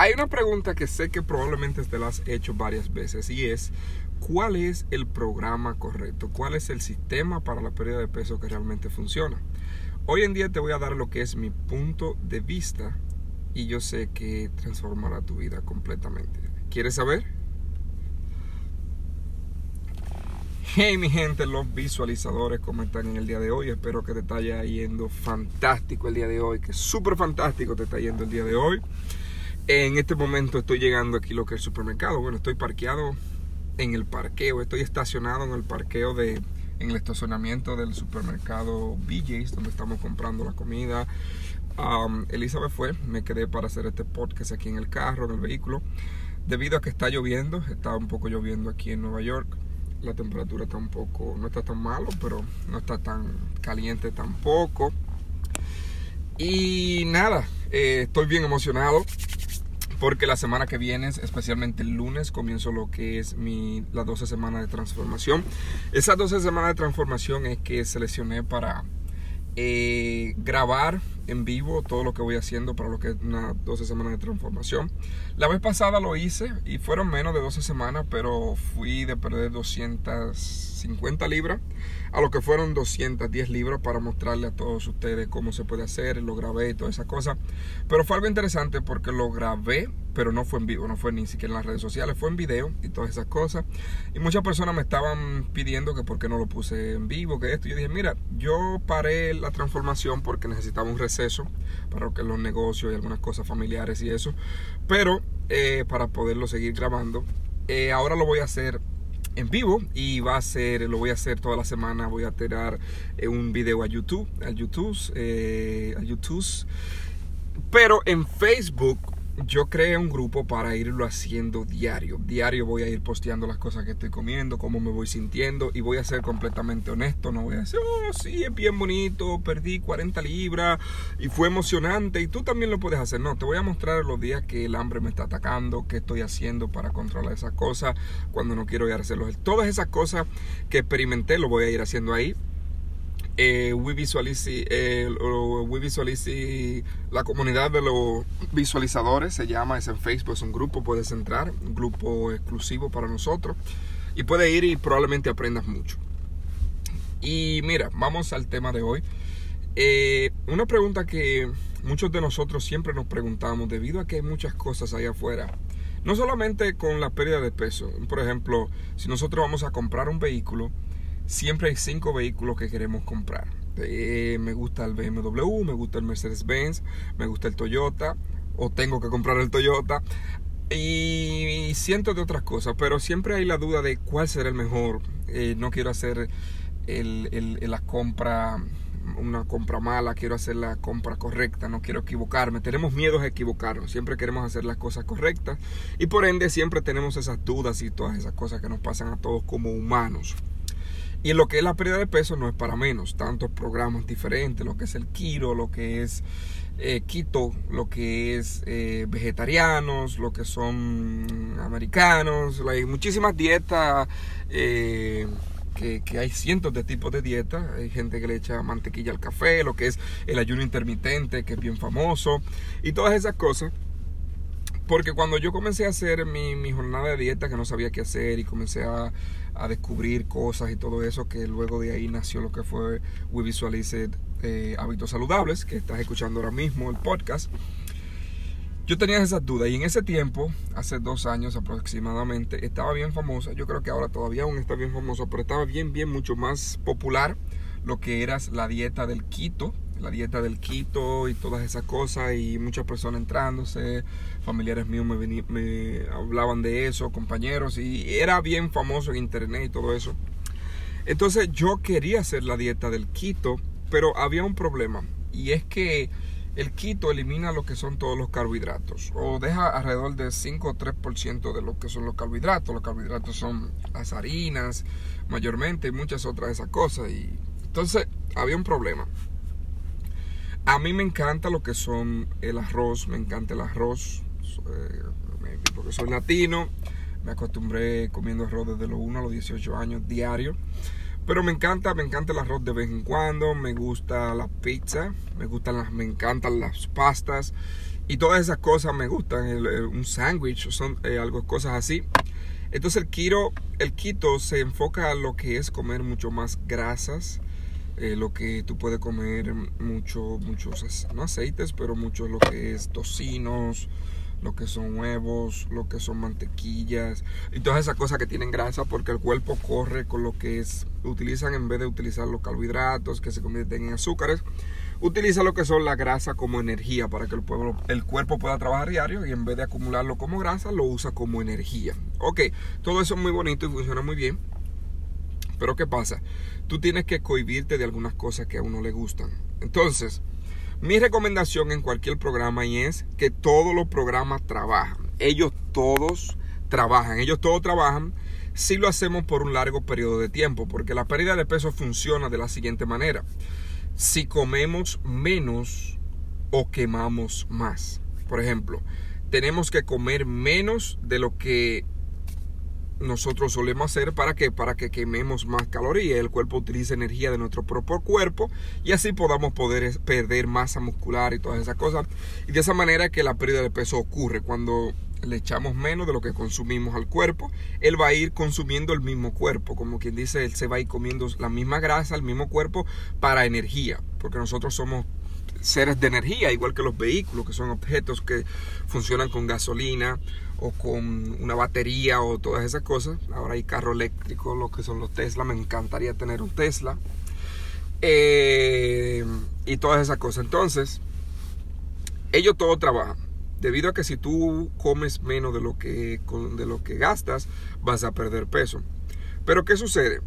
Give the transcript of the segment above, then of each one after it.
Hay una pregunta que sé que probablemente te la has hecho varias veces y es, ¿cuál es el programa correcto? ¿Cuál es el sistema para la pérdida de peso que realmente funciona? Hoy en día te voy a dar lo que es mi punto de vista y yo sé que transformará tu vida completamente. ¿Quieres saber? Hey mi gente, los visualizadores, ¿cómo están en el día de hoy? Espero que te está yendo fantástico el día de hoy, que súper fantástico te está yendo el día de hoy. En este momento estoy llegando aquí lo que es el supermercado. Bueno, estoy parqueado en el parqueo, estoy estacionado en el parqueo de en el estacionamiento del supermercado BJ's donde estamos comprando la comida. Elizabeth fue, me quedé para hacer este podcast aquí en el carro, en el vehículo, debido a que está lloviendo, está un poco lloviendo aquí en Nueva York. La temperatura está un poco, no está tan malo, pero no está tan caliente tampoco. Y nada, eh, estoy bien emocionado porque la semana que viene, especialmente el lunes, comienzo lo que es mi, las 12 semanas de transformación. Esas 12 semanas de transformación es que seleccioné para eh, grabar en vivo todo lo que voy haciendo para lo que es unas 12 semanas de transformación. La vez pasada lo hice y fueron menos de 12 semanas, pero fui de perder 250 libras a lo que fueron 210 libras para mostrarle a todos ustedes cómo se puede hacer, lo grabé y toda esa cosa. Pero fue algo interesante porque lo grabé pero no fue en vivo, no fue ni siquiera en las redes sociales, fue en video y todas esas cosas. Y muchas personas me estaban pidiendo que por qué no lo puse en vivo, que esto. Yo dije, mira, yo paré la transformación porque necesitaba un receso para lo que los negocios y algunas cosas familiares y eso, pero eh, para poderlo seguir grabando. Eh, ahora lo voy a hacer en vivo y va a ser, lo voy a hacer toda la semana, voy a tirar eh, un video a YouTube, a YouTube, a YouTube. Pero en Facebook yo creé un grupo para irlo haciendo diario. Diario voy a ir posteando las cosas que estoy comiendo, cómo me voy sintiendo y voy a ser completamente honesto. No voy a decir, oh, sí, es bien bonito, perdí 40 libras y fue emocionante y tú también lo puedes hacer. No, te voy a mostrar los días que el hambre me está atacando, qué estoy haciendo para controlar esas cosas, cuando no quiero ir a hacerlo. Todas esas cosas que experimenté lo voy a ir haciendo ahí eh, We Visualize, eh, We la comunidad de los visualizadores se llama, es en Facebook, es un grupo, puedes entrar, un grupo exclusivo para nosotros y puedes ir y probablemente aprendas mucho. Y mira, vamos al tema de hoy. Eh, una pregunta que muchos de nosotros siempre nos preguntamos debido a que hay muchas cosas allá afuera. No solamente con la pérdida de peso. Por ejemplo, si nosotros vamos a comprar un vehículo, siempre hay cinco vehículos que queremos comprar. Eh, me gusta el BMW, me gusta el Mercedes-Benz, me gusta el Toyota, o tengo que comprar el Toyota, y cientos de otras cosas, pero siempre hay la duda de cuál será el mejor. Eh, no quiero hacer la compra una compra mala, quiero hacer la compra correcta, no quiero equivocarme. Tenemos miedo a equivocarnos, siempre queremos hacer las cosas correctas y por ende siempre tenemos esas dudas y todas esas cosas que nos pasan a todos como humanos. Y lo que es la pérdida de peso no es para menos. Tantos programas diferentes, lo que es el Kiro, lo que es eh, Keto, lo que es eh, vegetarianos, lo que son americanos. Hay muchísimas dietas. Eh, que, que, hay cientos de tipos de dietas. Hay gente que le echa mantequilla al café, lo que es el ayuno intermitente, que es bien famoso, y todas esas cosas. Porque cuando yo comencé a hacer mi, mi jornada de dieta, que no sabía qué hacer, y comencé a, a descubrir cosas y todo eso, que luego de ahí nació lo que fue We Visualize eh, Hábitos Saludables, que estás escuchando ahora mismo el podcast. Yo tenía esas dudas y en ese tiempo, hace dos años aproximadamente, estaba bien famosa. Yo creo que ahora todavía aún está bien famosa, pero estaba bien, bien, mucho más popular lo que era la dieta del Quito, la dieta del Quito y todas esas cosas y muchas personas entrándose, familiares míos me, hablaban de eso, compañeros y era bien famoso en internet y todo eso. Entonces yo quería hacer la dieta del Quito, pero había un problema y es que el Quito elimina lo que son todos los carbohidratos o deja alrededor del 5 o 3% de lo que son los carbohidratos. Los carbohidratos son las harinas mayormente y muchas otras de esas cosas y entonces había un problema. A mí me encanta lo que son el arroz, me encanta el arroz, eh, porque soy latino, me acostumbré comiendo arroz desde los 1 a los 18 años diario. Pero me encanta, me encanta el arroz de vez en cuando, me gusta la pizza, me gustan las, me encantan las pastas y todas esas cosas me gustan, un sándwich, son eh, algo, cosas así. Entonces el keto, el keto se enfoca a lo que es comer mucho más grasas, eh, lo que tú puedes comer mucho, muchos, no aceites, pero mucho lo que es tocinos, lo que son huevos, lo que son mantequillas y todas esas cosas que tienen grasa porque el cuerpo corre con lo que es, utilizan en vez de utilizar los carbohidratos que se convierten en azúcares, utiliza lo que son la grasa como energía para que el, pueblo, el cuerpo pueda trabajar diario y en vez de acumularlo como grasa lo usa como energía. Ok, todo eso es muy bonito y funciona muy bien. Pero ¿qué pasa? Tú tienes que cohibirte de algunas cosas que a uno le gustan. Entonces, mi recomendación en cualquier programa es que todos los programas trabajan. Ellos todos trabajan. Ellos todos trabajan si lo hacemos por un largo periodo de tiempo. Porque la pérdida de peso funciona de la siguiente manera. Si comemos menos o quemamos más. Por ejemplo, tenemos que comer menos de lo que nosotros solemos hacer para que para que quememos más calorías el cuerpo utilice energía de nuestro propio cuerpo y así podamos poder perder masa muscular y todas esas cosas. Y de esa manera que la pérdida de peso ocurre. Cuando le echamos menos de lo que consumimos al cuerpo, él va a ir consumiendo el mismo cuerpo, como quien dice, él se va a ir comiendo la misma grasa, el mismo cuerpo para energía, porque nosotros somos seres de energía, igual que los vehículos, que son objetos que funcionan con gasolina o con una batería o todas esas cosas. Ahora hay carro eléctrico, lo que son los Tesla. Me encantaría tener un Tesla. Eh, y todas esas cosas. Entonces, ellos todo trabajan. Debido a que si tú comes menos de lo que, de lo que gastas, vas a perder peso. Pero ¿qué sucede?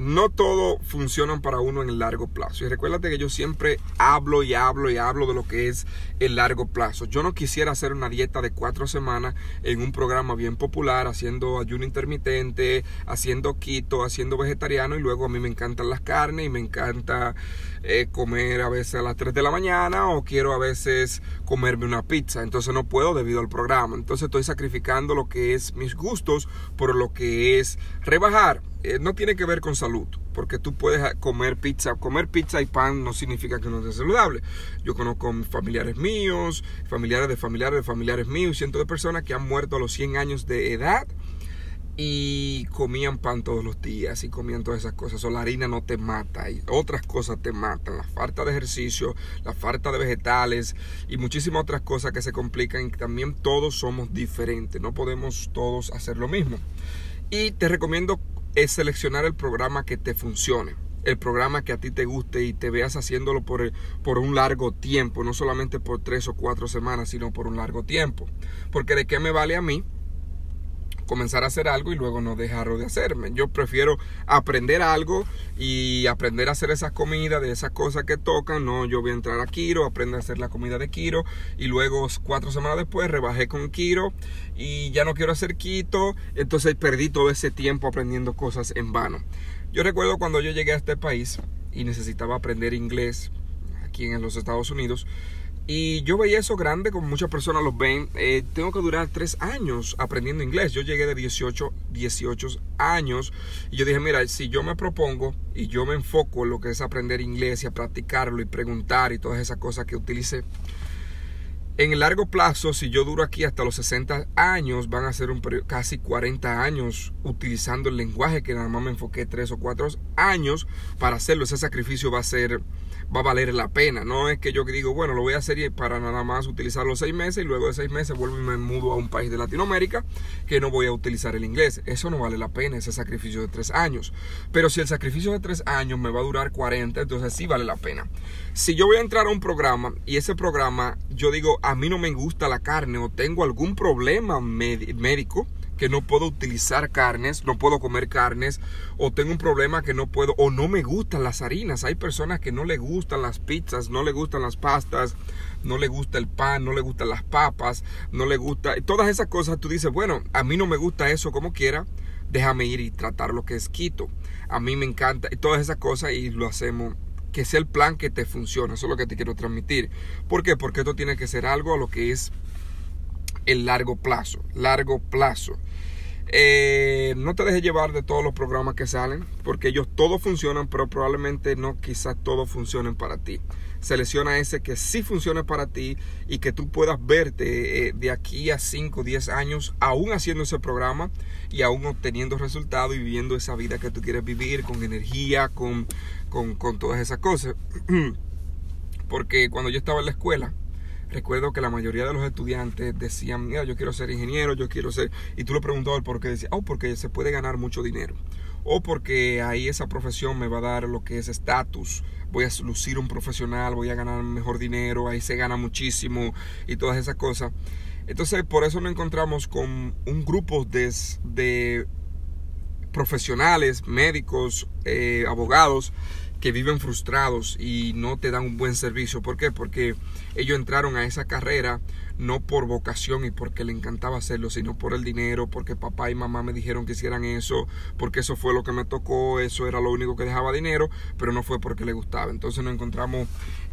No todo funciona para uno en el largo plazo. Y recuérdate que yo siempre hablo y hablo y hablo de lo que es el largo plazo. Yo no quisiera hacer una dieta de cuatro semanas en un programa bien popular, haciendo ayuno intermitente, haciendo keto, haciendo vegetariano y luego a mí me encantan las carnes y me encanta eh, comer a veces a las 3 de la mañana o quiero a veces comerme una pizza. Entonces no puedo debido al programa. Entonces estoy sacrificando lo que es mis gustos por lo que es rebajar eh, no tiene que ver con salud, porque tú puedes comer pizza. Comer pizza y pan no significa que no sea saludable. Yo conozco familiares míos, familiares de familiares de familiares míos, cientos de personas que han muerto a los 100 años de edad y comían pan todos los días y comían todas esas cosas. O la harina no te mata y otras cosas te matan. La falta de ejercicio, la falta de vegetales y muchísimas otras cosas que se complican. También todos somos diferentes. No podemos todos hacer lo mismo. Y te recomiendo es seleccionar el programa que te funcione. El programa que a ti te guste y te veas haciéndolo por, por un largo tiempo, no solamente por tres o cuatro semanas, sino por un largo tiempo. Porque de qué me vale a mí comenzar a hacer algo y luego no dejarlo de hacerme. Yo prefiero aprender algo y aprender a hacer esas comidas de esas cosas que tocan. No, yo voy a entrar a Kiro, aprender a hacer la comida de Kiro y luego cuatro semanas después rebajé con Kiro y ya no quiero hacer Quito. Entonces perdí todo ese tiempo aprendiendo cosas en vano. Yo recuerdo cuando yo llegué a este país y necesitaba aprender inglés aquí en los Estados Unidos. Y yo veía eso grande, como muchas personas lo ven. Eh, tengo que durar tres años aprendiendo inglés. Yo llegué de 18, 18 años. Y yo dije, mira, si yo me propongo y yo me enfoco en lo que es aprender inglés y a practicarlo y preguntar y todas esas cosas que utilicé. En el largo plazo, si yo duro aquí hasta los 60 años, van a ser un periodo, casi 40 años utilizando el lenguaje que nada más me enfoqué 3 o 4 años para hacerlo. Ese sacrificio va a ser va a valer la pena. No es que yo digo, bueno, lo voy a hacer para nada más utilizar los seis meses y luego de seis meses vuelvo y me mudo a un país de Latinoamérica que no voy a utilizar el inglés. Eso no vale la pena, ese sacrificio de tres años. Pero si el sacrificio de tres años me va a durar 40, entonces sí vale la pena. Si yo voy a entrar a un programa y ese programa, yo digo, a mí no me gusta la carne o tengo algún problema médico, que no puedo utilizar carnes, no puedo comer carnes, o tengo un problema que no puedo, o no me gustan las harinas. Hay personas que no le gustan las pizzas, no le gustan las pastas, no le gusta el pan, no le gustan las papas, no le gusta. Todas esas cosas tú dices, bueno, a mí no me gusta eso como quiera, déjame ir y tratar lo que es quito. A mí me encanta, y todas esas cosas y lo hacemos que sea el plan que te funcione. Eso es lo que te quiero transmitir. ¿Por qué? Porque esto tiene que ser algo a lo que es el largo plazo. Largo plazo. Eh, no te dejes llevar de todos los programas que salen, porque ellos todos funcionan, pero probablemente no quizás todos funcionen para ti. Selecciona ese que sí funcione para ti y que tú puedas verte eh, de aquí a 5 o 10 años aún haciendo ese programa y aún obteniendo resultados y viviendo esa vida que tú quieres vivir con energía, con, con, con todas esas cosas. porque cuando yo estaba en la escuela, recuerdo que la mayoría de los estudiantes decían, mira, yo quiero ser ingeniero, yo quiero ser... Y tú le preguntabas por qué, decía, oh, porque se puede ganar mucho dinero. O porque ahí esa profesión me va a dar lo que es estatus. Voy a lucir un profesional, voy a ganar mejor dinero, ahí se gana muchísimo y todas esas cosas. Entonces, por eso nos encontramos con un grupo de, profesionales, médicos, eh, abogados, que viven frustrados y no te dan un buen servicio. ¿Por qué? Porque ellos entraron a esa carrera no por vocación y porque le encantaba hacerlo, sino por el dinero, porque papá y mamá me dijeron que hicieran eso, porque eso fue lo que me tocó, eso era lo único que dejaba dinero, pero no fue porque le gustaba. Entonces nos encontramos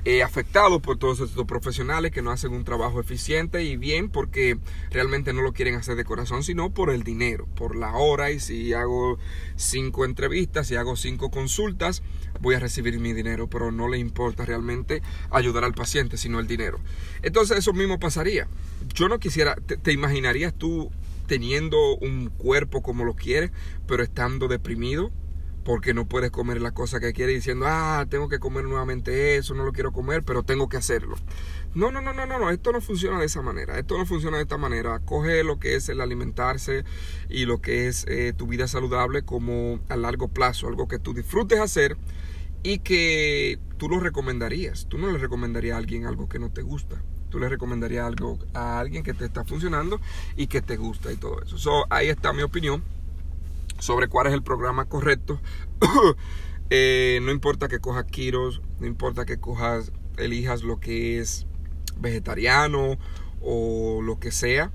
eh, afectados por todos estos profesionales que no hacen un trabajo eficiente y bien porque realmente no lo quieren hacer de corazón, sino por el dinero, por la hora y si hago cinco entrevistas, si hago cinco consultas, voy a recibir mi dinero, pero no le importa realmente ayudar al paciente, sino el dinero. Entonces eso mismo pasaría. Yo no quisiera, te, imaginarías tú teniendo un cuerpo como lo quieres, pero estando deprimido porque no puedes comer la cosa que quieres diciendo, ah, tengo que comer nuevamente eso, no lo quiero comer, pero tengo que hacerlo. No, no, no, no, no, esto no funciona de esa manera, esto no funciona de esta manera. Coge lo que es el alimentarse y lo que es eh, tu vida saludable como a largo plazo, algo que tú disfrutes hacer y que tú lo recomendarías. Tú no le recomendarías a alguien algo que no te gusta. Tú le recomendarías algo a alguien que te está funcionando y que te gusta y todo eso. So, ahí está mi opinión sobre cuál es el programa correcto. Eh, no importa que cojas kiros, no importa que cojas, elijas lo que es vegetariano o lo que sea,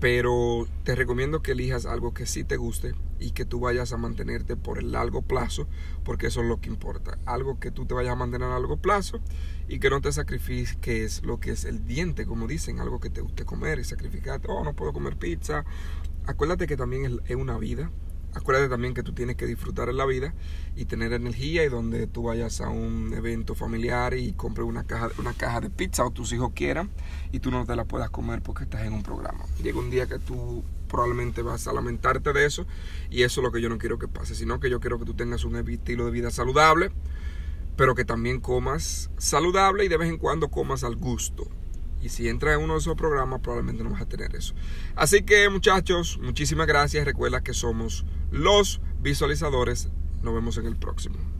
pero te recomiendo que elijas algo que sí te guste y que tú vayas a mantenerte por el largo plazo, porque eso es lo que importa. Algo que tú te vayas a mantener a largo plazo y que no te sacrifiques lo que es el diente, como dicen, algo que te guste comer y sacrificarte, oh, no puedo comer pizza. Acuérdate que también es una vida, Acuérdate también que tú tienes que disfrutar en la vida y tener energía y donde tú vayas a un evento familiar y compres una caja, una caja de pizza o tus hijos quieran y tú no te la puedas comer porque estás en un programa. Llega un día que tú probablemente vas a lamentarte de eso y eso es lo que yo no quiero que pase, sino que yo quiero que tú tengas un estilo de vida saludable, pero que también comas saludable y de vez en cuando comas al gusto. Y si entras en uno de esos programas, probablemente no vas a tener eso. Así que muchachos, muchísimas gracias. Recuerda que somos los visualizadores. Nos vemos en el próximo.